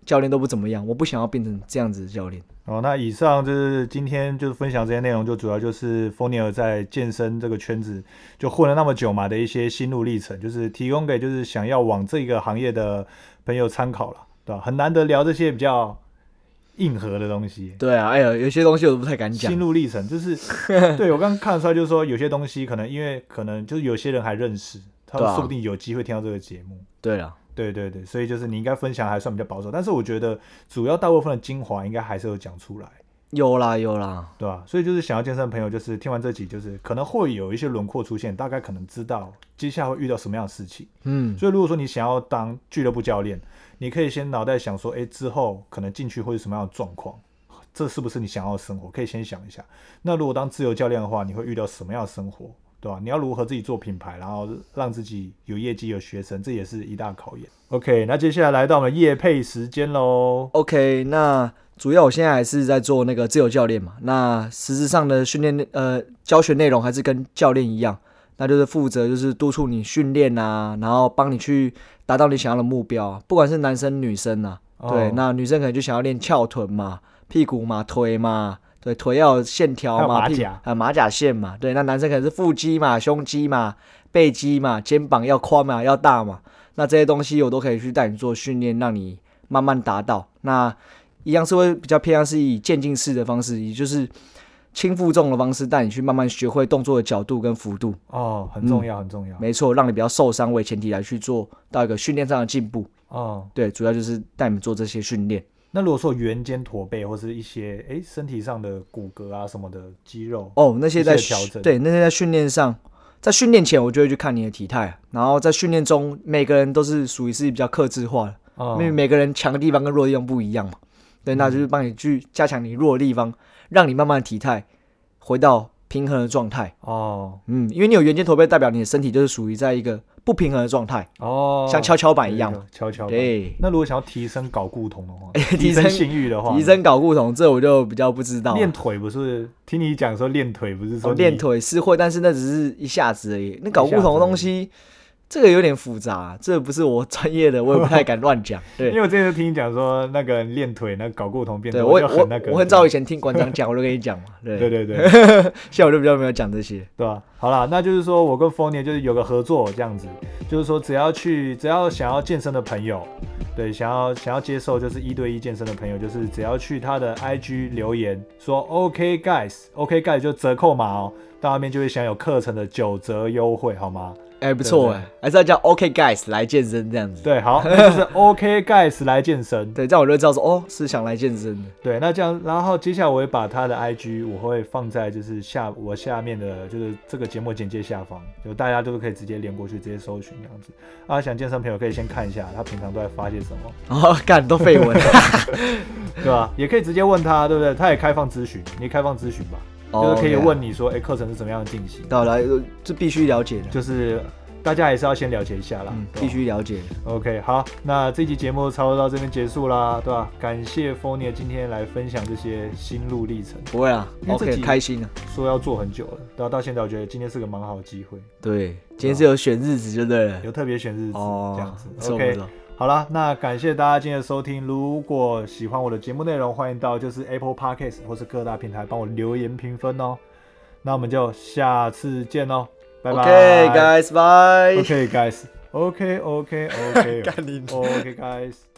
教练都不怎么样，我不想要变成这样子的教练。哦，那以上就是今天就是分享这些内容，就主要就是丰尼尔在健身这个圈子就混了那么久嘛的一些心路历程，就是提供给就是想要往这个行业的朋友参考了，对吧？很难得聊这些比较硬核的东西。对啊，哎呀，有些东西我都不太敢讲心。路历程就是，对我刚刚看得出来，就是说有些东西可能因为可能就是有些人还认识，他说不定有机会听到这个节目。对啊，对对对，所以就是你应该分享还算比较保守，但是我觉得主要大部分的精华应该还是有讲出来。有啦有啦，对吧？所以就是想要健身的朋友，就是听完这集，就是可能会有一些轮廓出现，大概可能知道接下来会遇到什么样的事情。嗯，所以如果说你想要当俱乐部教练，你可以先脑袋想说，哎，之后可能进去会是什么样的状况，这是不是你想要的生活？可以先想一下。那如果当自由教练的话，你会遇到什么样的生活？对吧？你要如何自己做品牌，然后让自己有业绩、有学生，这也是一大考验。OK，那接下来来到我们业配时间喽。OK，那主要我现在还是在做那个自由教练嘛。那实质上的训练呃教学内容还是跟教练一样，那就是负责就是督促你训练啊，然后帮你去达到你想要的目标啊，不管是男生女生啊。对，哦那女生可能就想要练翘臀嘛、屁股嘛、腿嘛，对，腿要有线条嘛，马甲啊马甲线嘛，对，那男生可能是腹肌嘛、胸肌嘛、背肌嘛、肩膀要宽嘛、要大嘛，那这些东西我都可以去带你做训练，让你慢慢达到。那一样是会比较偏向是以渐进式的方式，也就是轻负重的方式带你去慢慢学会动作的角度跟幅度。哦，很重要，很重要。没错，让你不要受伤为前提来去做到一个训练上的进步。哦，对，主要就是带你们做这些训练。那如果说圆肩驼背或是一些诶身体上的骨骼啊什么的肌肉，哦，那些在调整对那些在训练上，在训练前我就会去看你的体态，然后在训练中每个人都是属于是比较克制化的，哦因为每个人强的地方跟弱的地方不一样嘛。对，那就是帮你去加强你弱的地方，让你慢慢的体态回到平衡的状态。哦嗯，因为你有圆肩驼背，代表你的身体就是属于在一个不平衡的状态，哦，像跷跷板一样有。跷跷板。对，那如果想要提升搞固酮的话，提 *laughs* 提升升性欲的话，提升搞固酮，这我就比较不知道。练腿不是？听你讲说练腿不是说练腿是会，但是那只是一下子而已。那搞固酮的东西，这个有点复杂，这不是我专业的，我也不太敢乱讲。对 *laughs* 因为，我之前就听你讲说那个人练腿那睾固酮变多，对我我就很那个。我很早以前听馆长讲，我都跟你讲嘛。*laughs* 对对对对 *laughs* 现在我就比较没有讲这些。对吧？好啦，那就是说我跟 f o n i 就是有个合作这样子，就是说只要去只要想要健身的朋友，对，想要想要接受就是一对一健身的朋友，就是只要去他的 IG 留言说 OK guys，OK guys 就折扣码哦，到那边就会享有课程的九折优惠，好吗？哎，不错哎，还是要叫 OK guys 来健身这样子。对，好，那就是 OK guys 来健身。*laughs* 对，这样我就知道说，哦，是想来健身的。对，那这样，然后接下来我会把他的 IG 我会放在就是下我下面的就是这个节目简介下方，就大家都可以直接连过去，直接搜寻这样子。啊，想健身朋友可以先看一下他平常都在发些什么，*laughs* 哦，干都绯闻。*laughs* 对吧？也可以直接问他，对不对？他也开放咨询，你开放咨询吧，就是可以问你说，哎、课程是怎么样的进行？到来，呃这必须了解的，就是大家还是要先了解一下啦，嗯，必须了解的。OK，好，那这期节目差不多到这边结束啦，对吧？感谢 f o n i 今天来分享这些心路历程，不会啊，OK，开心啊。说要做很久了，然后到现在我觉得今天是个蛮好的机会，对，今天是有选日子，就对了。有特别选日子、哦，这样子，OK，错好啦，那感谢大家今天的收听。如果喜欢我的节目内容，欢迎到就是 Apple Podcast 或是各大平台帮我留言评分哦。那我们就下次见哦，拜拜。OK，guys，bye。OK guys，OK OK *laughs* OK 干你 OK guys。